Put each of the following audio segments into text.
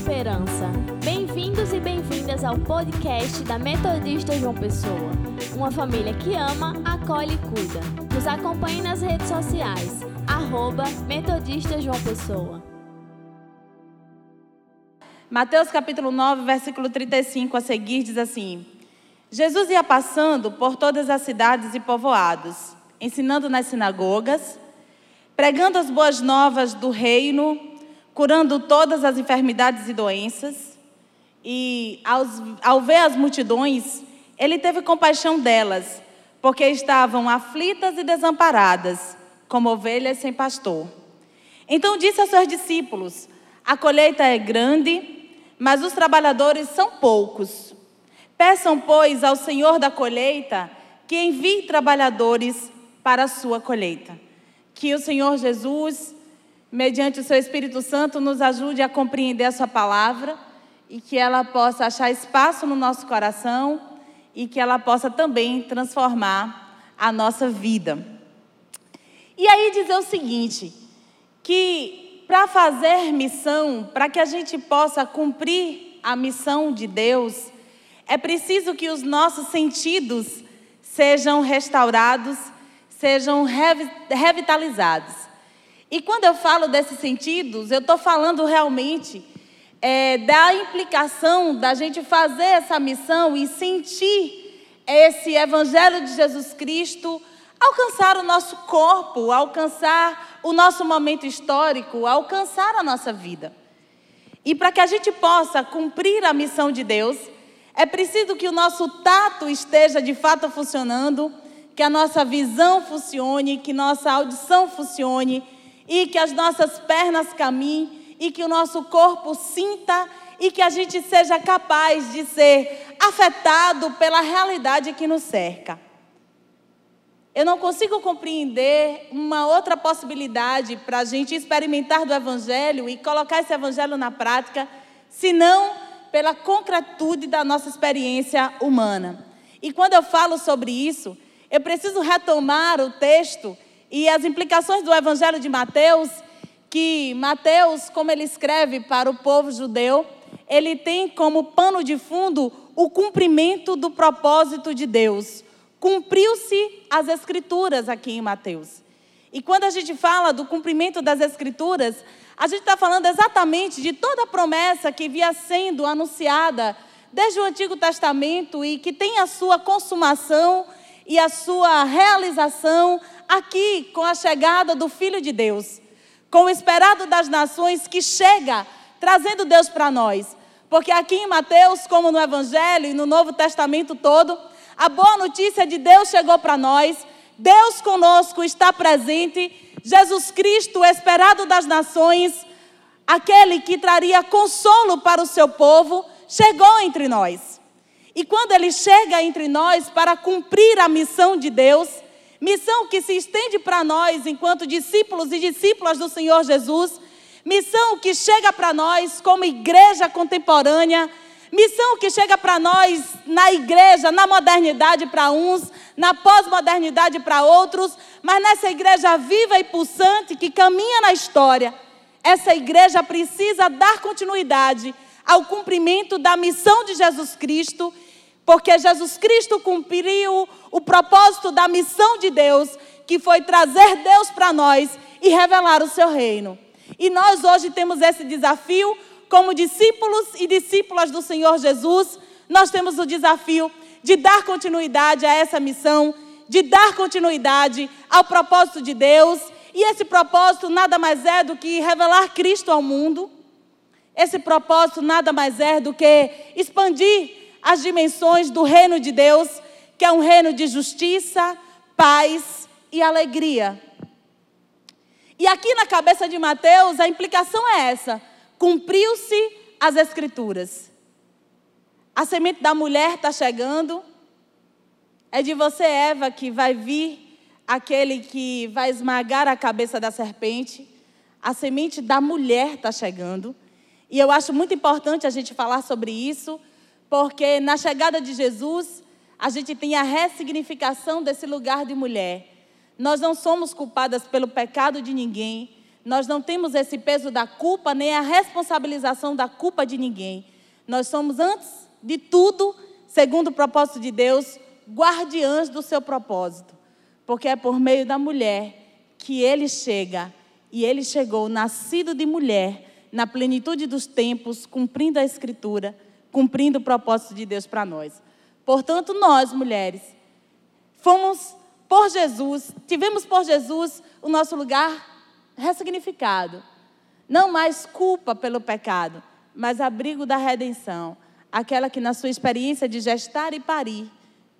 esperança. Bem-vindos e bem-vindas ao podcast da Metodista João Pessoa. Uma família que ama, acolhe e cuida. Nos acompanhe nas redes sociais. Arroba Metodista João Pessoa. Mateus capítulo 9, versículo 35 a seguir diz assim: Jesus ia passando por todas as cidades e povoados, ensinando nas sinagogas, pregando as boas novas do reino curando todas as enfermidades e doenças. E ao, ao ver as multidões, ele teve compaixão delas, porque estavam aflitas e desamparadas, como ovelhas sem pastor. Então disse aos seus discípulos: A colheita é grande, mas os trabalhadores são poucos. Peçam, pois, ao Senhor da colheita que envie trabalhadores para a sua colheita. Que o Senhor Jesus mediante o seu Espírito Santo, nos ajude a compreender a sua palavra e que ela possa achar espaço no nosso coração e que ela possa também transformar a nossa vida. E aí dizer o seguinte, que para fazer missão, para que a gente possa cumprir a missão de Deus, é preciso que os nossos sentidos sejam restaurados, sejam revitalizados. E quando eu falo desses sentidos, eu estou falando realmente é, da implicação da gente fazer essa missão e sentir esse Evangelho de Jesus Cristo alcançar o nosso corpo, alcançar o nosso momento histórico, alcançar a nossa vida. E para que a gente possa cumprir a missão de Deus, é preciso que o nosso tato esteja de fato funcionando, que a nossa visão funcione, que nossa audição funcione e que as nossas pernas caminhem e que o nosso corpo sinta e que a gente seja capaz de ser afetado pela realidade que nos cerca. Eu não consigo compreender uma outra possibilidade para a gente experimentar do Evangelho e colocar esse Evangelho na prática, senão pela concretude da nossa experiência humana. E quando eu falo sobre isso, eu preciso retomar o texto e as implicações do Evangelho de Mateus, que Mateus, como ele escreve para o povo judeu, ele tem como pano de fundo o cumprimento do propósito de Deus. Cumpriu-se as Escrituras aqui em Mateus. E quando a gente fala do cumprimento das Escrituras, a gente está falando exatamente de toda a promessa que via sendo anunciada desde o Antigo Testamento e que tem a sua consumação e a sua realização aqui com a chegada do Filho de Deus, com o esperado das nações que chega trazendo Deus para nós. Porque aqui em Mateus, como no Evangelho e no Novo Testamento todo, a boa notícia de Deus chegou para nós. Deus conosco está presente. Jesus Cristo, esperado das nações, aquele que traria consolo para o seu povo, chegou entre nós. E quando ele chega entre nós para cumprir a missão de Deus, missão que se estende para nós enquanto discípulos e discípulas do Senhor Jesus, missão que chega para nós como igreja contemporânea, missão que chega para nós na igreja, na modernidade para uns, na pós-modernidade para outros, mas nessa igreja viva e pulsante que caminha na história. Essa igreja precisa dar continuidade ao cumprimento da missão de Jesus Cristo porque Jesus Cristo cumpriu o propósito da missão de Deus, que foi trazer Deus para nós e revelar o seu reino. E nós hoje temos esse desafio, como discípulos e discípulas do Senhor Jesus, nós temos o desafio de dar continuidade a essa missão, de dar continuidade ao propósito de Deus. E esse propósito nada mais é do que revelar Cristo ao mundo. Esse propósito nada mais é do que expandir as dimensões do reino de Deus, que é um reino de justiça, paz e alegria. E aqui na cabeça de Mateus, a implicação é essa: cumpriu-se as Escrituras. A semente da mulher está chegando. É de você, Eva, que vai vir aquele que vai esmagar a cabeça da serpente. A semente da mulher está chegando. E eu acho muito importante a gente falar sobre isso, porque na chegada de Jesus, a gente tem a ressignificação desse lugar de mulher. Nós não somos culpadas pelo pecado de ninguém, Nós não temos esse peso da culpa, nem a responsabilização da culpa de ninguém. Nós somos, antes de tudo, segundo o propósito de Deus, guardiãs do seu propósito. Porque é por meio da mulher que ele chega, e ele chegou nascido de mulher, na plenitude dos tempos, cumprindo a Escritura, cumprindo o propósito de Deus para nós. Portanto, nós, mulheres, fomos por Jesus, tivemos por Jesus o nosso lugar ressignificado. Não mais culpa pelo pecado, mas abrigo da redenção. Aquela que, na sua experiência de gestar e parir,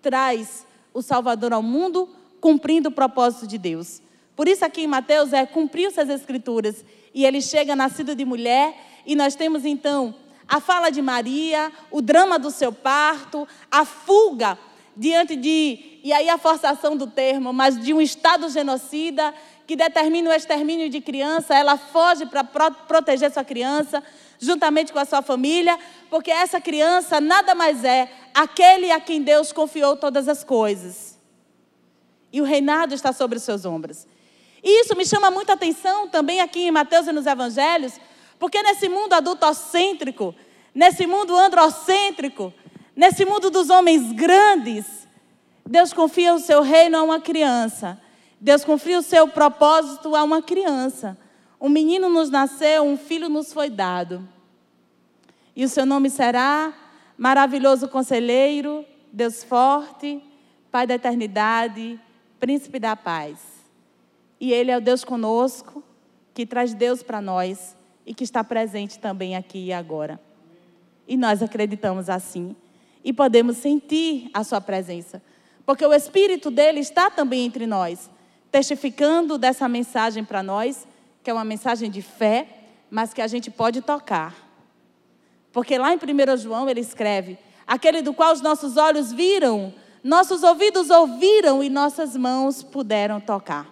traz o Salvador ao mundo, cumprindo o propósito de Deus. Por isso, aqui em Mateus, é cumpriu-se as Escrituras. E ele chega nascido de mulher, e nós temos então a fala de Maria, o drama do seu parto, a fuga diante de, e aí a forçação do termo, mas de um Estado genocida que determina o extermínio de criança, ela foge para pro proteger sua criança, juntamente com a sua família, porque essa criança nada mais é aquele a quem Deus confiou todas as coisas. E o reinado está sobre os seus ombros. E isso me chama muita atenção também aqui em Mateus e nos Evangelhos, porque nesse mundo adultocêntrico, nesse mundo androcêntrico, nesse mundo dos homens grandes, Deus confia o seu reino a uma criança. Deus confia o seu propósito a uma criança. Um menino nos nasceu, um filho nos foi dado. E o seu nome será Maravilhoso Conselheiro, Deus Forte, Pai da Eternidade, Príncipe da Paz. E Ele é o Deus conosco, que traz Deus para nós e que está presente também aqui e agora. E nós acreditamos assim. E podemos sentir a Sua presença. Porque o Espírito dele está também entre nós, testificando dessa mensagem para nós, que é uma mensagem de fé, mas que a gente pode tocar. Porque lá em 1 João ele escreve: aquele do qual os nossos olhos viram, nossos ouvidos ouviram e nossas mãos puderam tocar.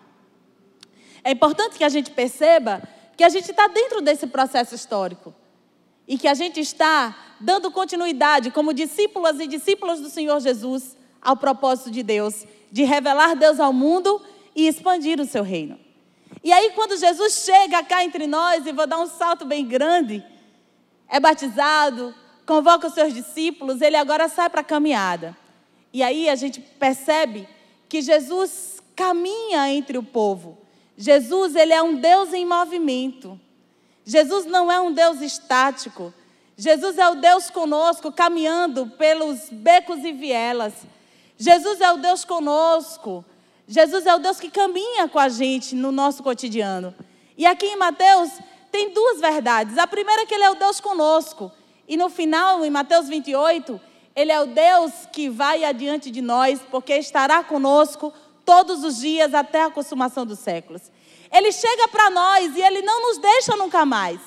É importante que a gente perceba que a gente está dentro desse processo histórico e que a gente está dando continuidade como discípulas e discípulos do Senhor Jesus ao propósito de Deus, de revelar Deus ao mundo e expandir o seu reino. E aí, quando Jesus chega cá entre nós, e vou dar um salto bem grande, é batizado, convoca os seus discípulos, ele agora sai para a caminhada. E aí a gente percebe que Jesus caminha entre o povo. Jesus, ele é um Deus em movimento. Jesus não é um Deus estático. Jesus é o Deus conosco, caminhando pelos becos e vielas. Jesus é o Deus conosco. Jesus é o Deus que caminha com a gente no nosso cotidiano. E aqui em Mateus, tem duas verdades. A primeira é que Ele é o Deus conosco. E no final, em Mateus 28, Ele é o Deus que vai adiante de nós, porque estará conosco todos os dias até a consumação dos séculos. Ele chega para nós e Ele não nos deixa nunca mais.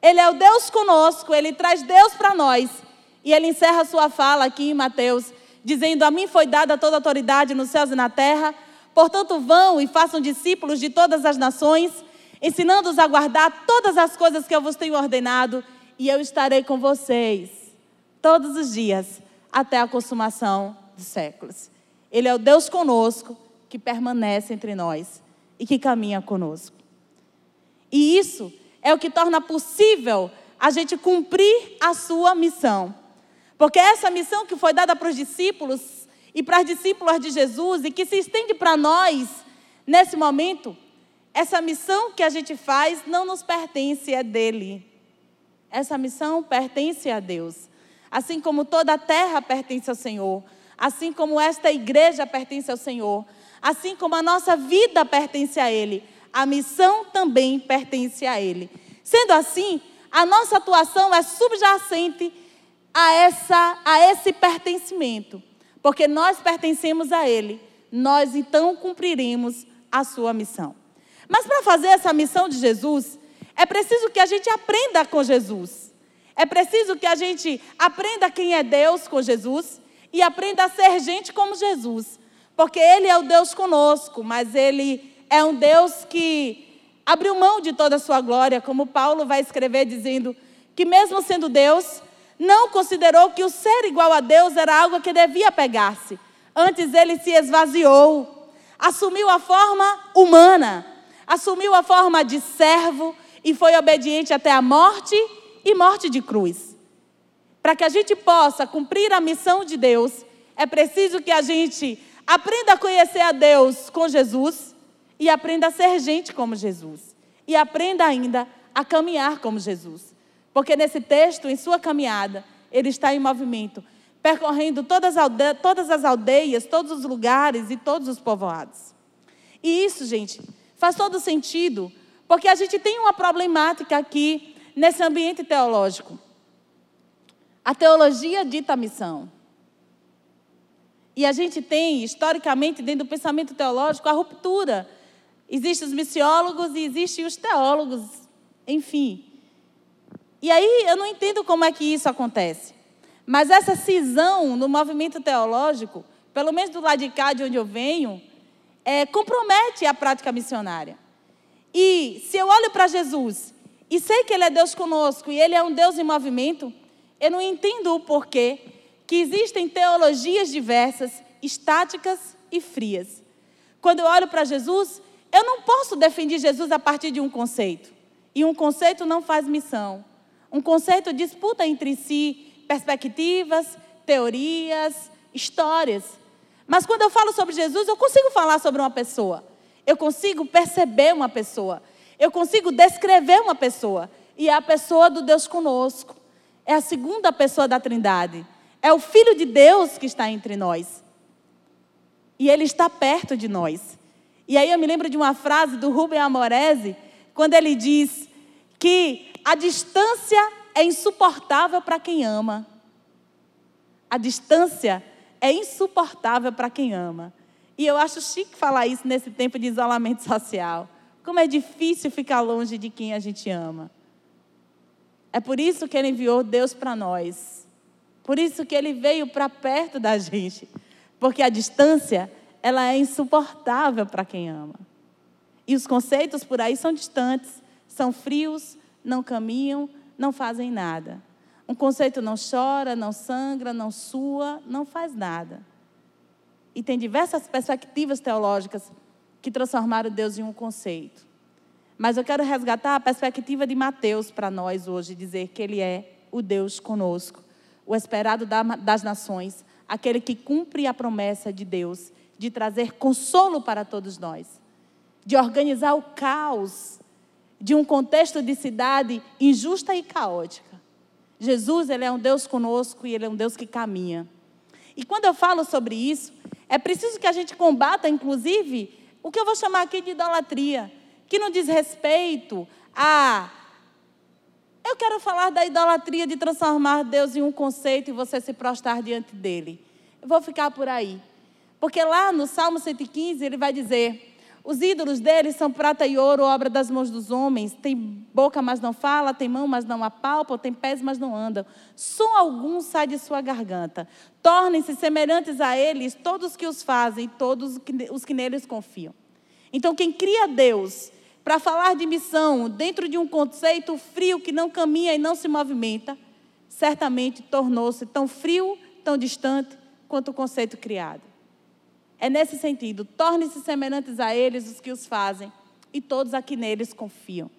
Ele é o Deus conosco, Ele traz Deus para nós. E Ele encerra a sua fala aqui em Mateus, dizendo: A mim foi dada toda a autoridade nos céus e na terra. Portanto, vão e façam discípulos de todas as nações ensinando-os a guardar todas as coisas que eu vos tenho ordenado, e eu estarei com vocês todos os dias até a consumação dos séculos. Ele é o Deus conosco que permanece entre nós e que caminha conosco. E isso é o que torna possível a gente cumprir a sua missão. Porque essa missão que foi dada para os discípulos e para as discípulas de Jesus e que se estende para nós nesse momento, essa missão que a gente faz não nos pertence, é dele. Essa missão pertence a Deus. Assim como toda a terra pertence ao Senhor, assim como esta igreja pertence ao Senhor, assim como a nossa vida pertence a Ele, a missão também pertence a Ele. Sendo assim, a nossa atuação é subjacente a, essa, a esse pertencimento, porque nós pertencemos a Ele, nós então cumpriremos a sua missão. Mas para fazer essa missão de Jesus, é preciso que a gente aprenda com Jesus. É preciso que a gente aprenda quem é Deus com Jesus e aprenda a ser gente como Jesus. Porque Ele é o Deus conosco, mas Ele é um Deus que abriu mão de toda a sua glória, como Paulo vai escrever dizendo que, mesmo sendo Deus, não considerou que o ser igual a Deus era algo que devia pegar-se. Antes ele se esvaziou, assumiu a forma humana assumiu a forma de servo e foi obediente até a morte e morte de cruz. Para que a gente possa cumprir a missão de Deus, é preciso que a gente aprenda a conhecer a Deus com Jesus e aprenda a ser gente como Jesus. E aprenda ainda a caminhar como Jesus. Porque nesse texto, em sua caminhada, ele está em movimento, percorrendo todas as, aldeias, todas as aldeias, todos os lugares e todos os povoados. E isso, gente, faz todo sentido, porque a gente tem uma problemática aqui nesse ambiente teológico. A teologia dita a missão. E a gente tem, historicamente, dentro do pensamento teológico, a ruptura. Existem os missiólogos e existem os teólogos, enfim. E aí eu não entendo como é que isso acontece. Mas essa cisão no movimento teológico, pelo menos do lado de cá de onde eu venho, é, compromete a prática missionária. E se eu olho para Jesus e sei que Ele é Deus conosco e Ele é um Deus em movimento, eu não entendo o porquê que existem teologias diversas, estáticas e frias. Quando eu olho para Jesus, eu não posso defender Jesus a partir de um conceito. E um conceito não faz missão. Um conceito disputa entre si perspectivas, teorias, histórias. Mas quando eu falo sobre Jesus, eu consigo falar sobre uma pessoa. Eu consigo perceber uma pessoa. Eu consigo descrever uma pessoa. E é a pessoa do Deus conosco. É a segunda pessoa da Trindade. É o Filho de Deus que está entre nós. E ele está perto de nós. E aí eu me lembro de uma frase do Rubem Amorese, quando ele diz que a distância é insuportável para quem ama. A distância é insuportável para quem ama. E eu acho chique falar isso nesse tempo de isolamento social. Como é difícil ficar longe de quem a gente ama. É por isso que ele enviou Deus para nós. Por isso que ele veio para perto da gente. Porque a distância, ela é insuportável para quem ama. E os conceitos por aí são distantes, são frios, não caminham, não fazem nada. Um conceito não chora, não sangra, não sua, não faz nada. E tem diversas perspectivas teológicas que transformaram Deus em um conceito. Mas eu quero resgatar a perspectiva de Mateus para nós hoje, dizer que Ele é o Deus conosco, o esperado das nações, aquele que cumpre a promessa de Deus de trazer consolo para todos nós, de organizar o caos de um contexto de cidade injusta e caótica. Jesus, ele é um Deus conosco e ele é um Deus que caminha. E quando eu falo sobre isso, é preciso que a gente combata, inclusive, o que eu vou chamar aqui de idolatria, que não diz respeito a. Eu quero falar da idolatria de transformar Deus em um conceito e você se prostrar diante dele. Eu vou ficar por aí. Porque lá no Salmo 115 ele vai dizer: os ídolos deles são prata e ouro, obra das mãos dos homens. Tem boca, mas não fala, tem mão, mas não apalpa, tem pés, mas não andam. Som algum sai de sua garganta. Tornem-se semelhantes a eles todos que os fazem, todos os que neles confiam. Então, quem cria Deus para falar de missão dentro de um conceito frio que não caminha e não se movimenta, certamente tornou-se tão frio, tão distante quanto o conceito criado. É nesse sentido, torne-se semelhantes a eles os que os fazem e todos aqui neles confiam.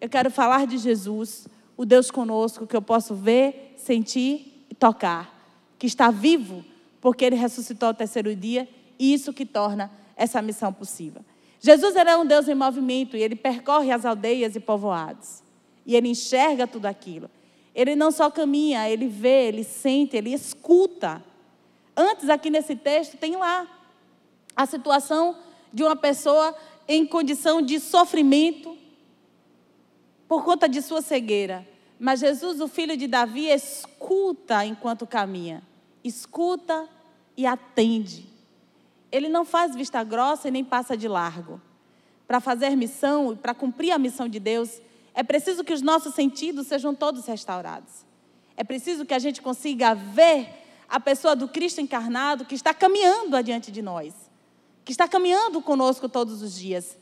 Eu quero falar de Jesus, o Deus conosco que eu posso ver, sentir e tocar, que está vivo porque ele ressuscitou ao terceiro dia e isso que torna essa missão possível. Jesus é um Deus em movimento e ele percorre as aldeias e povoados. E ele enxerga tudo aquilo. Ele não só caminha, ele vê, ele sente, ele escuta. Antes, aqui nesse texto, tem lá a situação de uma pessoa em condição de sofrimento por conta de sua cegueira. Mas Jesus, o filho de Davi, escuta enquanto caminha. Escuta e atende. Ele não faz vista grossa e nem passa de largo. Para fazer missão e para cumprir a missão de Deus, é preciso que os nossos sentidos sejam todos restaurados. É preciso que a gente consiga ver a pessoa do Cristo encarnado que está caminhando adiante de nós que está caminhando conosco todos os dias.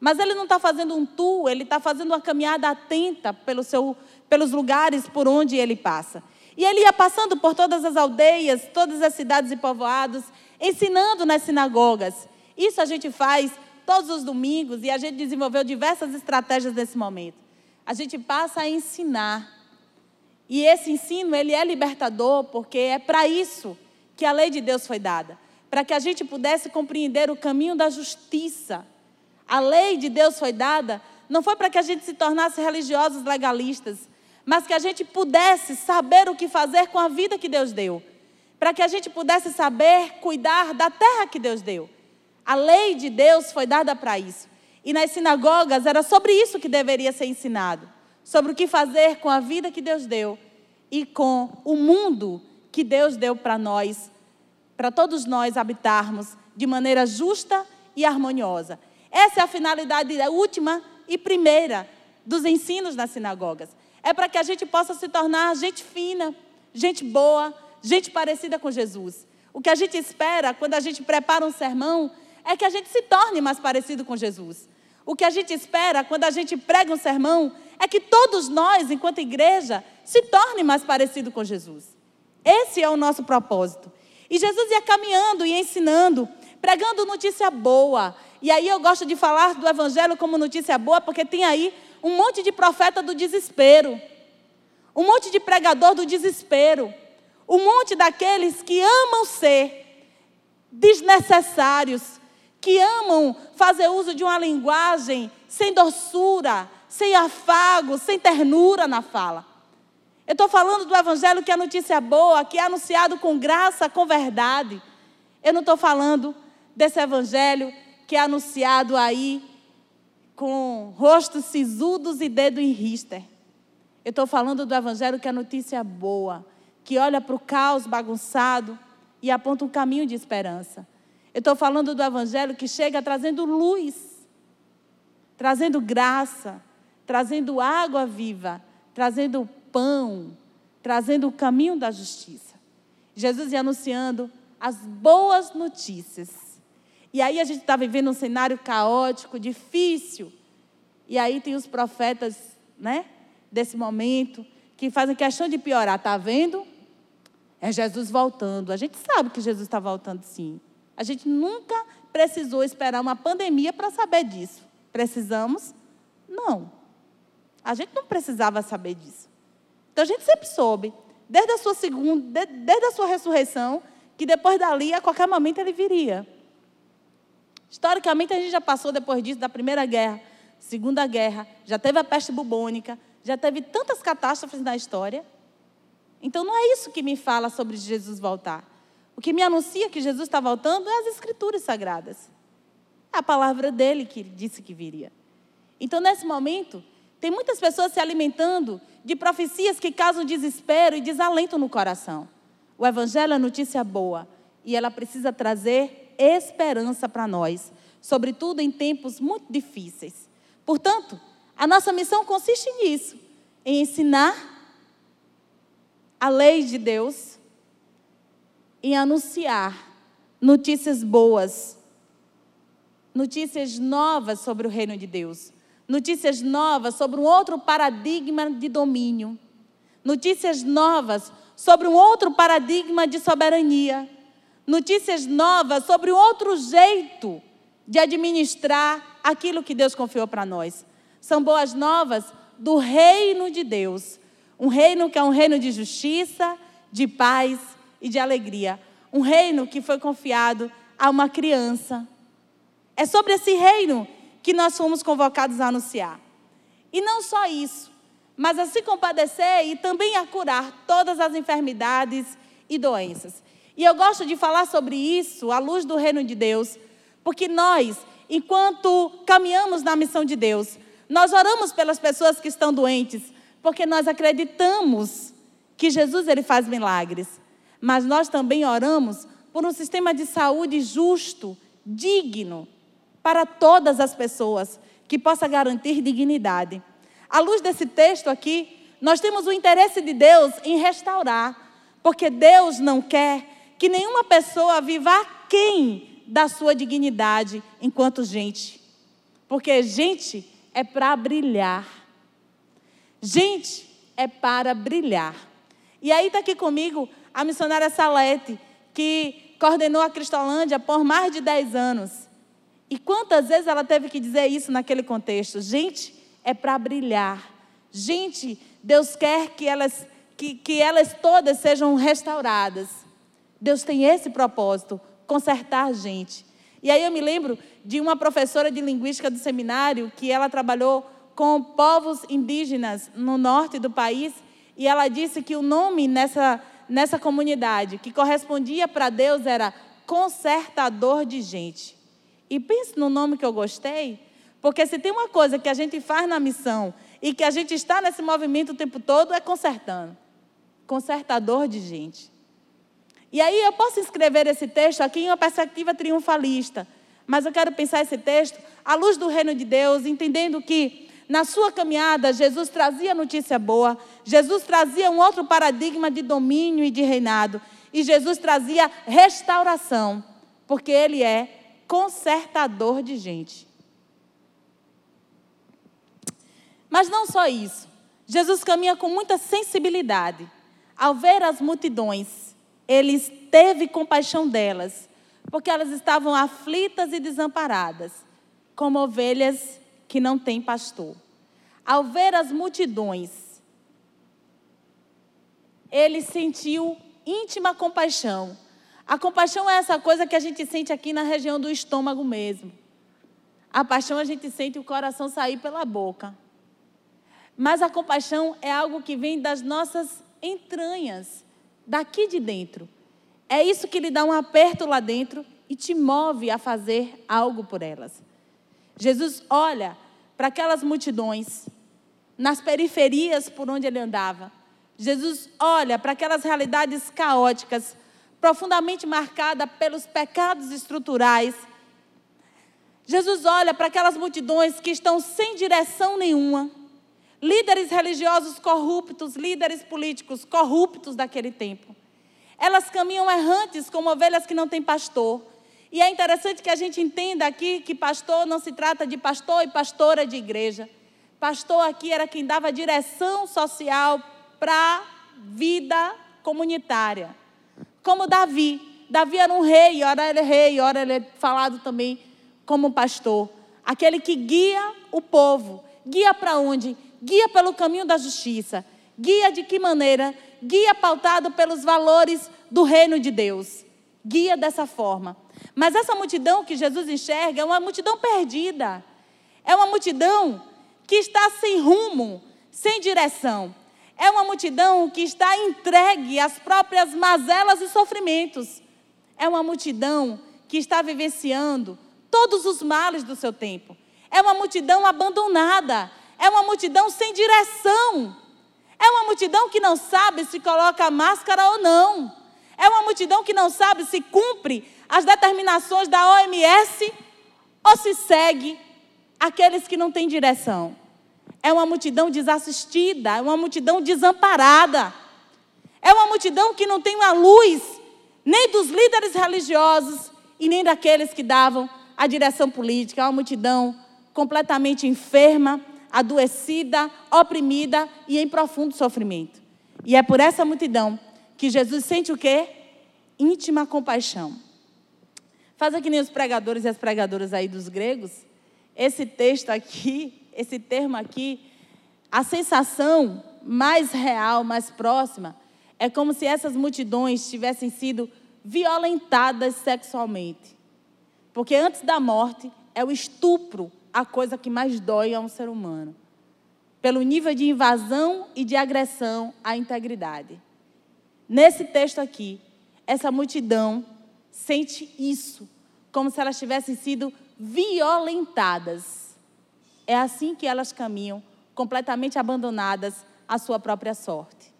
Mas ele não está fazendo um tour, ele está fazendo uma caminhada atenta pelo seu, pelos lugares por onde ele passa. E ele ia passando por todas as aldeias, todas as cidades e povoados, ensinando nas sinagogas. Isso a gente faz todos os domingos, e a gente desenvolveu diversas estratégias nesse momento. A gente passa a ensinar. E esse ensino, ele é libertador, porque é para isso que a lei de Deus foi dada. Para que a gente pudesse compreender o caminho da justiça. A lei de Deus foi dada, não foi para que a gente se tornasse religiosos legalistas, mas que a gente pudesse saber o que fazer com a vida que Deus deu. Para que a gente pudesse saber cuidar da terra que Deus deu. A lei de Deus foi dada para isso. E nas sinagogas era sobre isso que deveria ser ensinado sobre o que fazer com a vida que Deus deu e com o mundo que Deus deu para nós, para todos nós habitarmos de maneira justa e harmoniosa. Essa é a finalidade última e primeira dos ensinos nas sinagogas. É para que a gente possa se tornar gente fina, gente boa, gente parecida com Jesus. O que a gente espera quando a gente prepara um sermão é que a gente se torne mais parecido com Jesus. O que a gente espera quando a gente prega um sermão é que todos nós, enquanto igreja, se torne mais parecido com Jesus. Esse é o nosso propósito. E Jesus ia caminhando e ensinando, pregando notícia boa. E aí eu gosto de falar do evangelho como notícia boa, porque tem aí um monte de profeta do desespero. Um monte de pregador do desespero. Um monte daqueles que amam ser desnecessários, que amam fazer uso de uma linguagem sem doçura, sem afago, sem ternura na fala. Eu estou falando do evangelho que é notícia boa, que é anunciado com graça, com verdade. Eu não estou falando desse evangelho que é anunciado aí com rostos sisudos e dedo em rister. Eu estou falando do evangelho que é notícia boa, que olha para o caos bagunçado e aponta um caminho de esperança. Eu estou falando do Evangelho que chega trazendo luz, trazendo graça, trazendo água viva, trazendo pão, trazendo o caminho da justiça. Jesus ia anunciando as boas notícias. E aí a gente está vivendo um cenário caótico, difícil. E aí tem os profetas, né, desse momento, que fazem questão de piorar. Está vendo? É Jesus voltando. A gente sabe que Jesus está voltando, sim. A gente nunca precisou esperar uma pandemia para saber disso. Precisamos? Não. A gente não precisava saber disso. Então a gente sempre soube, desde a sua segunda, desde a sua ressurreição, que depois dali, a qualquer momento, ele viria. Historicamente, a gente já passou depois disso, da Primeira Guerra, Segunda Guerra, já teve a peste bubônica, já teve tantas catástrofes na história. Então, não é isso que me fala sobre Jesus voltar. O que me anuncia que Jesus está voltando é as Escrituras Sagradas. É a palavra dele que disse que viria. Então, nesse momento, tem muitas pessoas se alimentando de profecias que causam desespero e desalento no coração. O Evangelho é notícia boa e ela precisa trazer esperança para nós, sobretudo em tempos muito difíceis. Portanto, a nossa missão consiste nisso, em ensinar a lei de Deus em anunciar notícias boas, notícias novas sobre o reino de Deus, notícias novas sobre um outro paradigma de domínio, notícias novas sobre um outro paradigma de soberania, notícias novas sobre um outro jeito de administrar aquilo que Deus confiou para nós. São boas novas do reino de Deus, um reino que é um reino de justiça, de paz e de alegria. Um reino que foi confiado a uma criança. É sobre esse reino que nós fomos convocados a anunciar. E não só isso, mas a se compadecer e também a curar todas as enfermidades e doenças. E eu gosto de falar sobre isso à luz do reino de Deus, porque nós, enquanto caminhamos na missão de Deus, nós oramos pelas pessoas que estão doentes, porque nós acreditamos que Jesus ele faz milagres. Mas nós também oramos por um sistema de saúde justo, digno, para todas as pessoas, que possa garantir dignidade. À luz desse texto aqui, nós temos o interesse de Deus em restaurar, porque Deus não quer que nenhuma pessoa viva aquém da sua dignidade enquanto gente. Porque gente é para brilhar. Gente é para brilhar. E aí está aqui comigo a missionária Salete, que coordenou a Cristolândia por mais de 10 anos. E quantas vezes ela teve que dizer isso naquele contexto? Gente, é para brilhar. Gente, Deus quer que elas, que, que elas todas sejam restauradas. Deus tem esse propósito, consertar gente. E aí eu me lembro de uma professora de linguística do seminário que ela trabalhou com povos indígenas no norte do país e ela disse que o nome nessa, nessa comunidade que correspondia para Deus era consertador de gente. E pense no nome que eu gostei, porque se tem uma coisa que a gente faz na missão e que a gente está nesse movimento o tempo todo é consertando. Consertador de gente. E aí eu posso escrever esse texto aqui em uma perspectiva triunfalista, mas eu quero pensar esse texto à luz do reino de Deus, entendendo que na sua caminhada Jesus trazia notícia boa, Jesus trazia um outro paradigma de domínio e de reinado, e Jesus trazia restauração, porque ele é consertador de gente. Mas não só isso. Jesus caminha com muita sensibilidade. Ao ver as multidões, ele teve compaixão delas, porque elas estavam aflitas e desamparadas, como ovelhas que não têm pastor. Ao ver as multidões, ele sentiu íntima compaixão. A compaixão é essa coisa que a gente sente aqui na região do estômago mesmo. A paixão a gente sente o coração sair pela boca. Mas a compaixão é algo que vem das nossas entranhas daqui de dentro. É isso que lhe dá um aperto lá dentro e te move a fazer algo por elas. Jesus olha para aquelas multidões nas periferias por onde ele andava. Jesus olha para aquelas realidades caóticas, profundamente marcadas pelos pecados estruturais. Jesus olha para aquelas multidões que estão sem direção nenhuma, líderes religiosos corruptos, líderes políticos corruptos daquele tempo. Elas caminham errantes como ovelhas que não têm pastor. E é interessante que a gente entenda aqui que pastor não se trata de pastor e pastora de igreja. Pastor aqui era quem dava direção social para a vida comunitária. Como Davi. Davi era um rei, ora ele é rei, ora ele é falado também como pastor. Aquele que guia o povo. Guia para onde? guia pelo caminho da justiça. Guia de que maneira? Guia pautado pelos valores do reino de Deus. Guia dessa forma. Mas essa multidão que Jesus enxerga é uma multidão perdida. É uma multidão que está sem rumo, sem direção. É uma multidão que está entregue às próprias mazelas e sofrimentos. É uma multidão que está vivenciando todos os males do seu tempo. É uma multidão abandonada, é uma multidão sem direção. É uma multidão que não sabe se coloca máscara ou não. É uma multidão que não sabe se cumpre as determinações da OMS ou se segue aqueles que não têm direção. É uma multidão desassistida, é uma multidão desamparada. É uma multidão que não tem uma luz nem dos líderes religiosos e nem daqueles que davam a direção política. É uma multidão completamente enferma, adoecida, oprimida e em profundo sofrimento. E é por essa multidão que Jesus sente o quê? Íntima compaixão. Faz aqui nem os pregadores e as pregadoras aí dos gregos. Esse texto aqui, esse termo aqui, a sensação mais real, mais próxima, é como se essas multidões tivessem sido violentadas sexualmente. Porque antes da morte é o estupro a coisa que mais dói a um ser humano. Pelo nível de invasão e de agressão à integridade. Nesse texto aqui, essa multidão sente isso, como se elas tivessem sido violentadas. É assim que elas caminham, completamente abandonadas à sua própria sorte,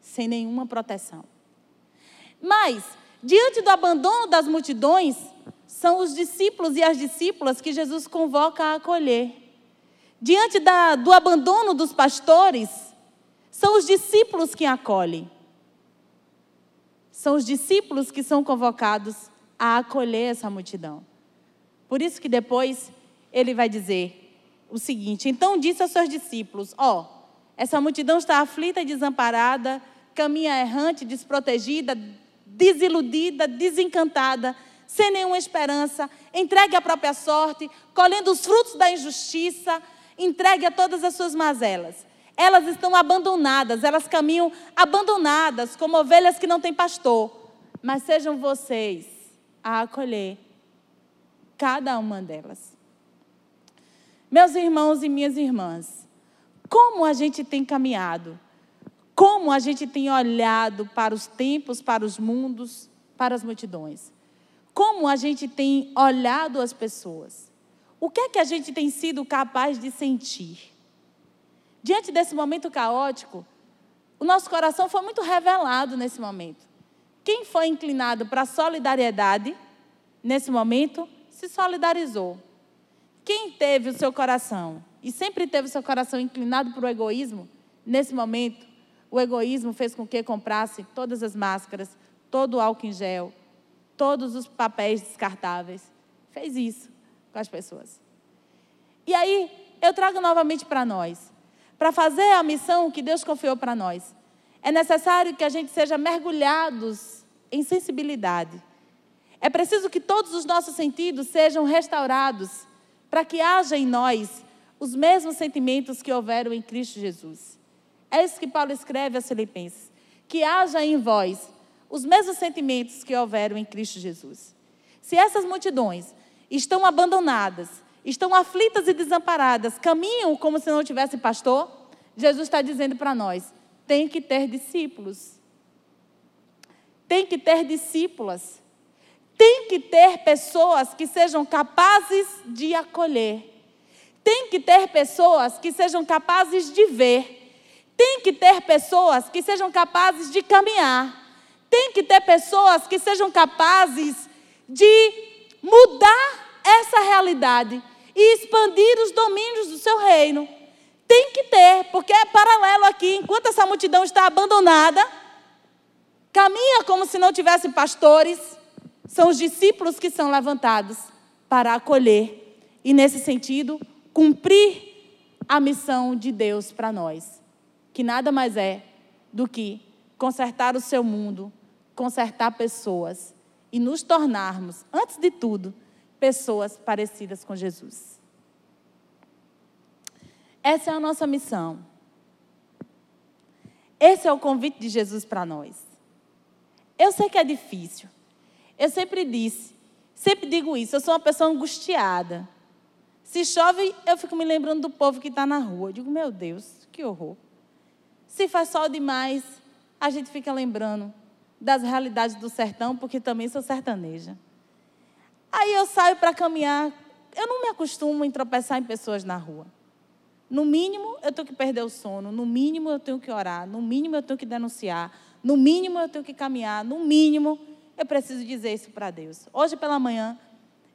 sem nenhuma proteção. Mas, diante do abandono das multidões, são os discípulos e as discípulas que Jesus convoca a acolher. Diante da, do abandono dos pastores, são os discípulos que acolhem. São os discípulos que são convocados a acolher essa multidão. Por isso que depois ele vai dizer o seguinte: Então disse aos seus discípulos: Ó, oh, essa multidão está aflita e desamparada, caminha errante, desprotegida, desiludida, desencantada sem nenhuma esperança, entregue à própria sorte, colhendo os frutos da injustiça, entregue a todas as suas mazelas. Elas estão abandonadas, elas caminham abandonadas, como ovelhas que não têm pastor. Mas sejam vocês a acolher cada uma delas. Meus irmãos e minhas irmãs, como a gente tem caminhado, como a gente tem olhado para os tempos, para os mundos, para as multidões. Como a gente tem olhado as pessoas. O que é que a gente tem sido capaz de sentir? Diante desse momento caótico, o nosso coração foi muito revelado nesse momento. Quem foi inclinado para a solidariedade, nesse momento, se solidarizou. Quem teve o seu coração e sempre teve o seu coração inclinado para o egoísmo, nesse momento, o egoísmo fez com que comprasse todas as máscaras, todo o álcool em gel, todos os papéis descartáveis. Fez isso com as pessoas. E aí, eu trago novamente para nós. Para fazer a missão que Deus confiou para nós, é necessário que a gente seja mergulhados em sensibilidade. É preciso que todos os nossos sentidos sejam restaurados para que haja em nós os mesmos sentimentos que houveram em Cristo Jesus. É isso que Paulo escreve aos Filipenses: que haja em vós os mesmos sentimentos que houveram em Cristo Jesus. Se essas multidões estão abandonadas, estão aflitas e desamparadas, caminham como se não tivesse pastor, Jesus está dizendo para nós: tem que ter discípulos. Tem que ter discípulas. Tem que ter pessoas que sejam capazes de acolher. Tem que ter pessoas que sejam capazes de ver. Tem que ter pessoas que sejam capazes de caminhar. Tem que ter pessoas que sejam capazes de mudar essa realidade e expandir os domínios do seu reino. Tem que ter, porque é paralelo aqui. Enquanto essa multidão está abandonada, caminha como se não tivesse pastores, são os discípulos que são levantados para acolher e, nesse sentido, cumprir a missão de Deus para nós, que nada mais é do que consertar o seu mundo, consertar pessoas e nos tornarmos, antes de tudo, pessoas parecidas com Jesus. Essa é a nossa missão. Esse é o convite de Jesus para nós. Eu sei que é difícil. Eu sempre disse, sempre digo isso, eu sou uma pessoa angustiada. Se chove, eu fico me lembrando do povo que está na rua. Eu digo, meu Deus, que horror. Se faz sol demais, a gente fica lembrando das realidades do sertão, porque também sou sertaneja. Aí eu saio para caminhar. Eu não me acostumo em tropeçar em pessoas na rua. No mínimo, eu tenho que perder o sono. No mínimo, eu tenho que orar. No mínimo, eu tenho que denunciar. No mínimo, eu tenho que caminhar. No mínimo, eu preciso dizer isso para Deus. Hoje pela manhã,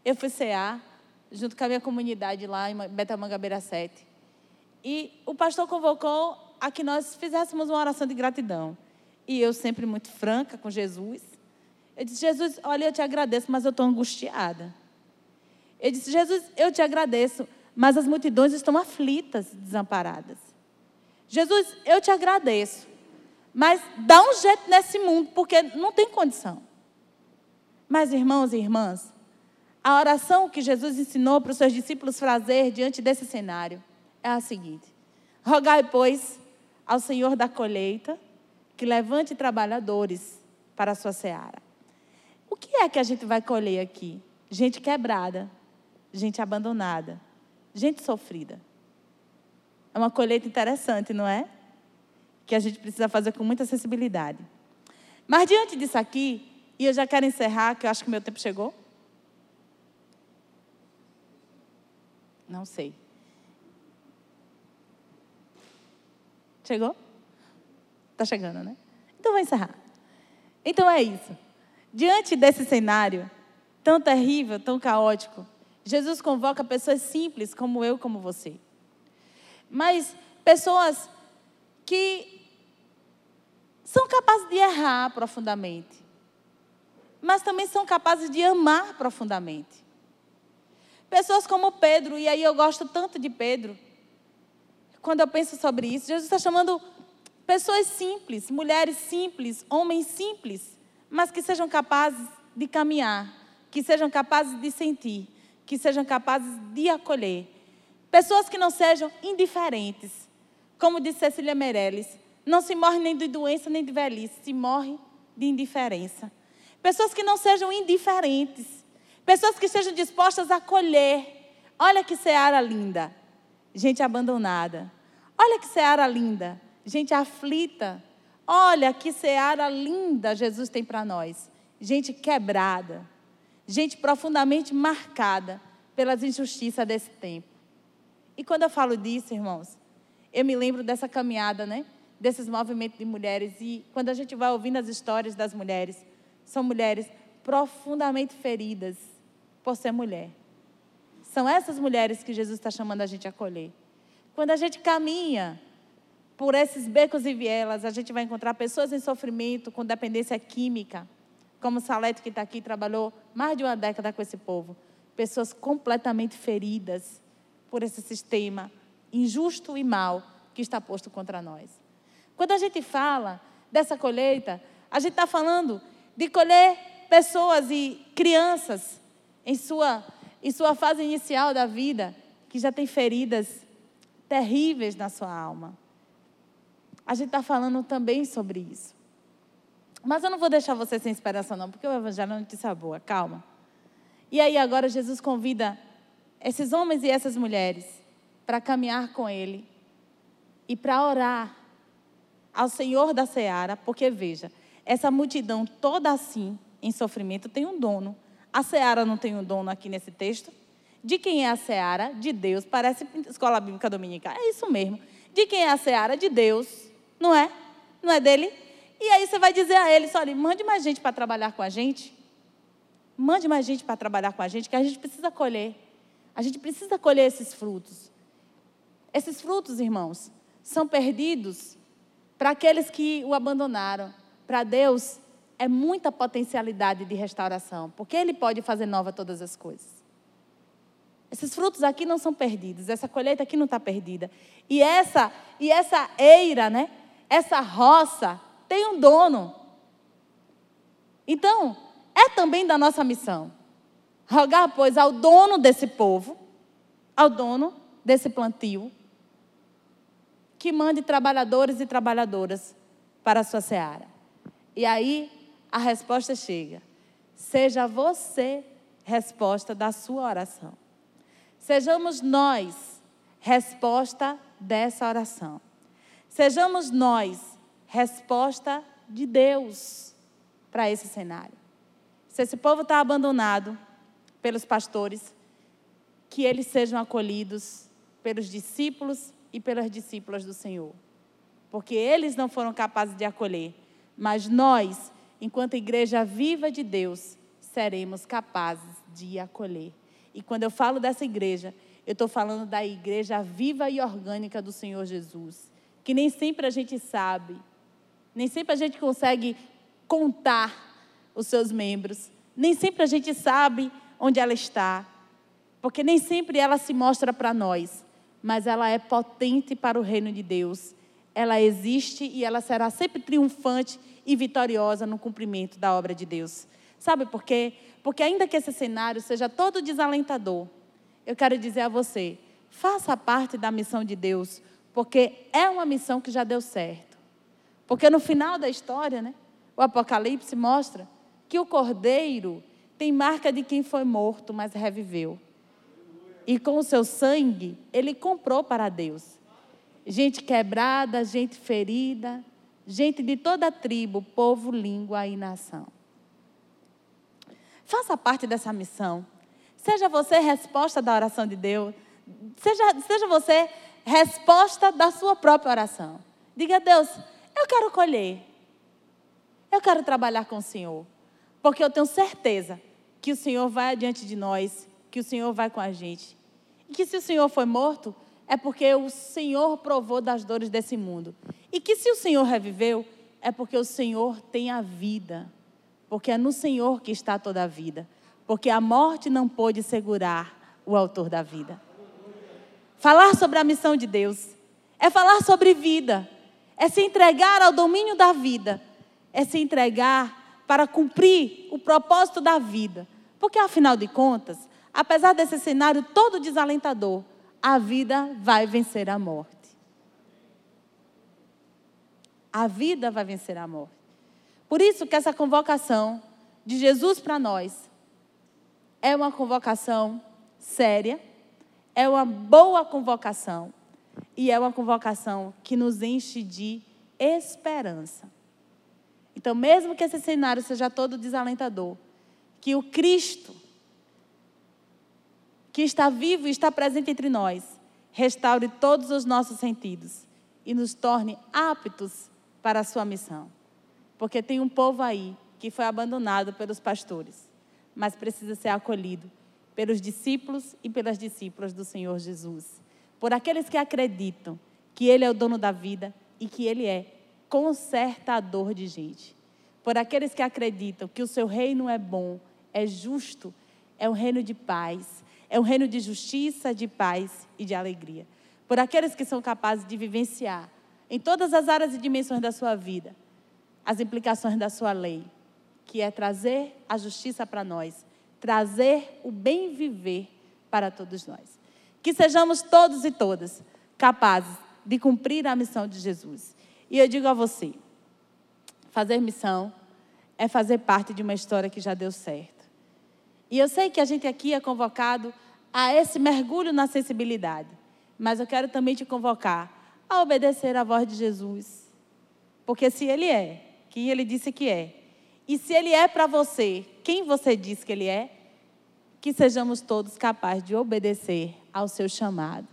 eu fui cear, junto com a minha comunidade lá em Betamangabeira 7. E o pastor convocou a que nós fizéssemos uma oração de gratidão. E eu, sempre muito franca com Jesus, eu disse: Jesus, olha, eu te agradeço, mas eu estou angustiada. Eu disse: Jesus, eu te agradeço, mas as multidões estão aflitas, desamparadas. Jesus, eu te agradeço, mas dá um jeito nesse mundo, porque não tem condição. Mas, irmãos e irmãs, a oração que Jesus ensinou para os seus discípulos fazer diante desse cenário é a seguinte: Rogai, pois, ao Senhor da colheita que levante trabalhadores para a sua seara. O que é que a gente vai colher aqui? Gente quebrada, gente abandonada, gente sofrida. É uma colheita interessante, não é? Que a gente precisa fazer com muita sensibilidade. Mas diante disso aqui, e eu já quero encerrar, que eu acho que meu tempo chegou. Não sei. Chegou? Está chegando, né? Então vou encerrar. Então é isso. Diante desse cenário tão terrível, tão caótico, Jesus convoca pessoas simples como eu, como você. Mas pessoas que são capazes de errar profundamente, mas também são capazes de amar profundamente. Pessoas como Pedro, e aí eu gosto tanto de Pedro, quando eu penso sobre isso, Jesus está chamando Pessoas simples, mulheres simples, homens simples, mas que sejam capazes de caminhar, que sejam capazes de sentir, que sejam capazes de acolher. Pessoas que não sejam indiferentes. Como disse Cecília Meirelles, não se morre nem de doença nem de velhice, se morre de indiferença. Pessoas que não sejam indiferentes. Pessoas que estejam dispostas a acolher. Olha que seara linda. Gente abandonada. Olha que seara linda. Gente aflita. Olha que seara linda Jesus tem para nós. Gente quebrada. Gente profundamente marcada pelas injustiças desse tempo. E quando eu falo disso, irmãos, eu me lembro dessa caminhada, né? Desses movimentos de mulheres. E quando a gente vai ouvindo as histórias das mulheres, são mulheres profundamente feridas por ser mulher. São essas mulheres que Jesus está chamando a gente a acolher. Quando a gente caminha por esses becos e vielas, a gente vai encontrar pessoas em sofrimento, com dependência química, como o Salete, que está aqui, trabalhou mais de uma década com esse povo. Pessoas completamente feridas por esse sistema injusto e mau que está posto contra nós. Quando a gente fala dessa colheita, a gente está falando de colher pessoas e crianças em sua, em sua fase inicial da vida, que já têm feridas terríveis na sua alma. A gente está falando também sobre isso. Mas eu não vou deixar você sem esperança, não, porque o Evangelho é notícia boa, calma. E aí agora Jesus convida esses homens e essas mulheres para caminhar com Ele e para orar ao Senhor da seara, porque veja, essa multidão toda assim, em sofrimento, tem um dono. A seara não tem um dono aqui nesse texto? De quem é a seara? De Deus. Parece escola bíblica dominical. É isso mesmo. De quem é a seara? De Deus. Não é? Não é dele? E aí você vai dizer a ele: olha, mande mais gente para trabalhar com a gente. Mande mais gente para trabalhar com a gente, que a gente precisa colher. A gente precisa colher esses frutos. Esses frutos, irmãos, são perdidos para aqueles que o abandonaram. Para Deus, é muita potencialidade de restauração, porque Ele pode fazer nova todas as coisas. Esses frutos aqui não são perdidos, essa colheita aqui não está perdida. E essa, e essa eira, né? Essa roça tem um dono. Então, é também da nossa missão. Rogar, pois, ao dono desse povo, ao dono desse plantio, que mande trabalhadores e trabalhadoras para a sua seara. E aí a resposta chega. Seja você resposta da sua oração. Sejamos nós resposta dessa oração. Sejamos nós resposta de Deus para esse cenário. Se esse povo está abandonado pelos pastores, que eles sejam acolhidos pelos discípulos e pelas discípulas do Senhor. Porque eles não foram capazes de acolher, mas nós, enquanto igreja viva de Deus, seremos capazes de acolher. E quando eu falo dessa igreja, eu estou falando da igreja viva e orgânica do Senhor Jesus, que nem sempre a gente sabe, nem sempre a gente consegue contar os seus membros, nem sempre a gente sabe onde ela está, porque nem sempre ela se mostra para nós, mas ela é potente para o reino de Deus. Ela existe e ela será sempre triunfante e vitoriosa no cumprimento da obra de Deus. Sabe por quê? Porque ainda que esse cenário seja todo desalentador, eu quero dizer a você, faça parte da missão de Deus, porque é uma missão que já deu certo. Porque no final da história, né, o Apocalipse mostra que o cordeiro tem marca de quem foi morto, mas reviveu. E com o seu sangue, ele comprou para Deus. Gente quebrada, gente ferida, gente de toda a tribo, povo, língua e nação. Faça parte dessa missão. Seja você resposta da oração de Deus. Seja, seja você resposta da sua própria oração. Diga a Deus: eu quero colher. Eu quero trabalhar com o Senhor. Porque eu tenho certeza que o Senhor vai adiante de nós, que o Senhor vai com a gente. E que se o Senhor foi morto, é porque o Senhor provou das dores desse mundo. E que se o Senhor reviveu, é porque o Senhor tem a vida porque é no Senhor que está toda a vida. Porque a morte não pôde segurar o autor da vida. Falar sobre a missão de Deus é falar sobre vida, é se entregar ao domínio da vida, é se entregar para cumprir o propósito da vida. Porque, afinal de contas, apesar desse cenário todo desalentador, a vida vai vencer a morte. A vida vai vencer a morte. Por isso que essa convocação de Jesus para nós é uma convocação séria, é uma boa convocação e é uma convocação que nos enche de esperança. Então, mesmo que esse cenário seja todo desalentador, que o Cristo, que está vivo e está presente entre nós, restaure todos os nossos sentidos e nos torne aptos para a sua missão. Porque tem um povo aí que foi abandonado pelos pastores, mas precisa ser acolhido pelos discípulos e pelas discípulas do Senhor Jesus. Por aqueles que acreditam que Ele é o dono da vida e que Ele é consertador de gente. Por aqueles que acreditam que o seu reino é bom, é justo, é um reino de paz, é um reino de justiça, de paz e de alegria. Por aqueles que são capazes de vivenciar em todas as áreas e dimensões da sua vida as implicações da sua lei, que é trazer a justiça para nós, trazer o bem viver para todos nós. Que sejamos todos e todas capazes de cumprir a missão de Jesus. E eu digo a você: fazer missão é fazer parte de uma história que já deu certo. E eu sei que a gente aqui é convocado a esse mergulho na sensibilidade, mas eu quero também te convocar a obedecer à voz de Jesus. Porque se Ele é quem Ele disse que é, e se Ele é para você quem você diz que Ele é, que sejamos todos capazes de obedecer ao seu chamado.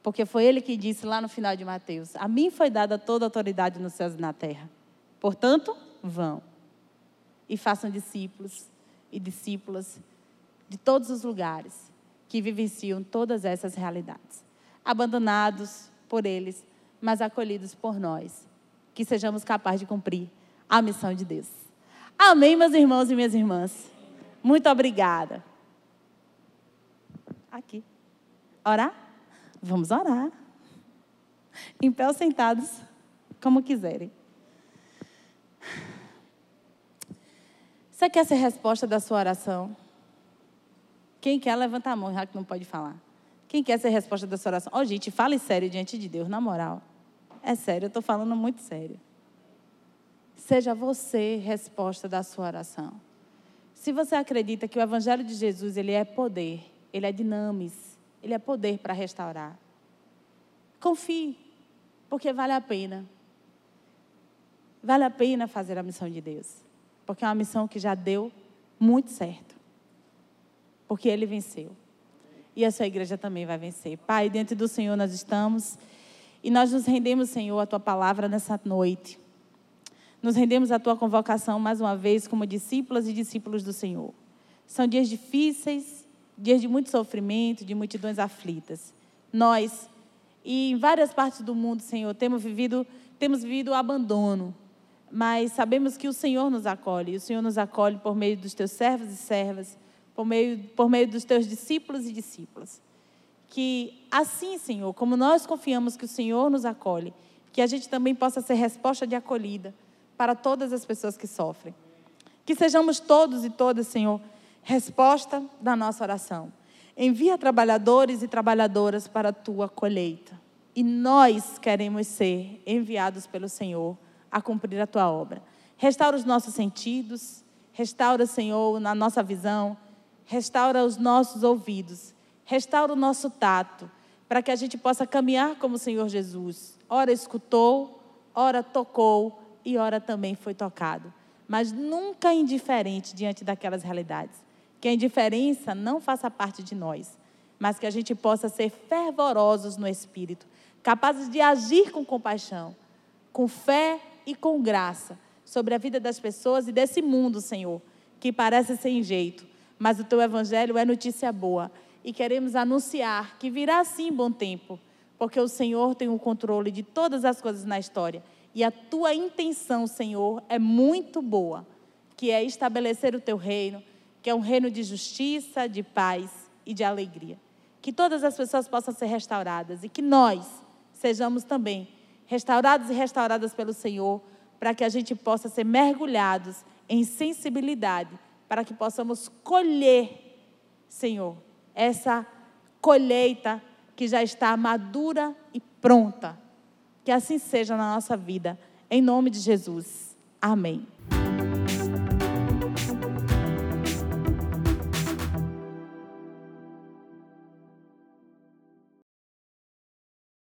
Porque foi ele que disse lá no final de Mateus: A mim foi dada toda a autoridade nos céus e na terra. Portanto, vão e façam discípulos e discípulas de todos os lugares que vivenciam todas essas realidades. Abandonados por eles, mas acolhidos por nós. Que sejamos capazes de cumprir a missão de Deus. Amém, meus irmãos e minhas irmãs. Muito obrigada. Aqui. Orar? Vamos orar. Em pé ou sentados, como quiserem. Você quer ser resposta da sua oração? Quem quer, levanta a mão, já que não pode falar. Quem quer ser resposta da sua oração? Ó, oh, gente, fale sério diante de Deus, na moral. É sério, eu estou falando muito sério. Seja você resposta da sua oração. Se você acredita que o Evangelho de Jesus ele é poder, ele é dinamis, ele é poder para restaurar, confie, porque vale a pena. Vale a pena fazer a missão de Deus, porque é uma missão que já deu muito certo, porque Ele venceu. E a sua igreja também vai vencer. Pai, dentro do Senhor nós estamos e nós nos rendemos, Senhor, à tua palavra nessa noite. Nos rendemos à tua convocação mais uma vez como discípulas e discípulos do Senhor. São dias difíceis, dias de muito sofrimento, de multidões aflitas. Nós, e em várias partes do mundo, Senhor, temos vivido, temos vivido o abandono, mas sabemos que o Senhor nos acolhe, e o Senhor nos acolhe por meio dos teus servos e servas, por meio, por meio dos teus discípulos e discípulas. Que assim, Senhor, como nós confiamos que o Senhor nos acolhe, que a gente também possa ser resposta de acolhida para todas as pessoas que sofrem. Que sejamos todos e todas, Senhor, resposta da nossa oração. Envia trabalhadores e trabalhadoras para a tua colheita. E nós queremos ser enviados pelo Senhor a cumprir a tua obra. Restaura os nossos sentidos, restaura, Senhor, na nossa visão, restaura os nossos ouvidos, restaura o nosso tato, para que a gente possa caminhar como o Senhor Jesus. Ora escutou, ora tocou, e ora também foi tocado, mas nunca indiferente diante daquelas realidades. Que a indiferença não faça parte de nós, mas que a gente possa ser fervorosos no espírito, capazes de agir com compaixão, com fé e com graça sobre a vida das pessoas e desse mundo, Senhor, que parece sem jeito, mas o teu evangelho é notícia boa. E queremos anunciar que virá sim bom tempo, porque o Senhor tem o controle de todas as coisas na história e a tua intenção, Senhor, é muito boa, que é estabelecer o teu reino, que é um reino de justiça, de paz e de alegria. Que todas as pessoas possam ser restauradas e que nós sejamos também restaurados e restauradas pelo Senhor, para que a gente possa ser mergulhados em sensibilidade para que possamos colher, Senhor, essa colheita que já está madura e pronta. Que assim seja na nossa vida. Em nome de Jesus. Amém.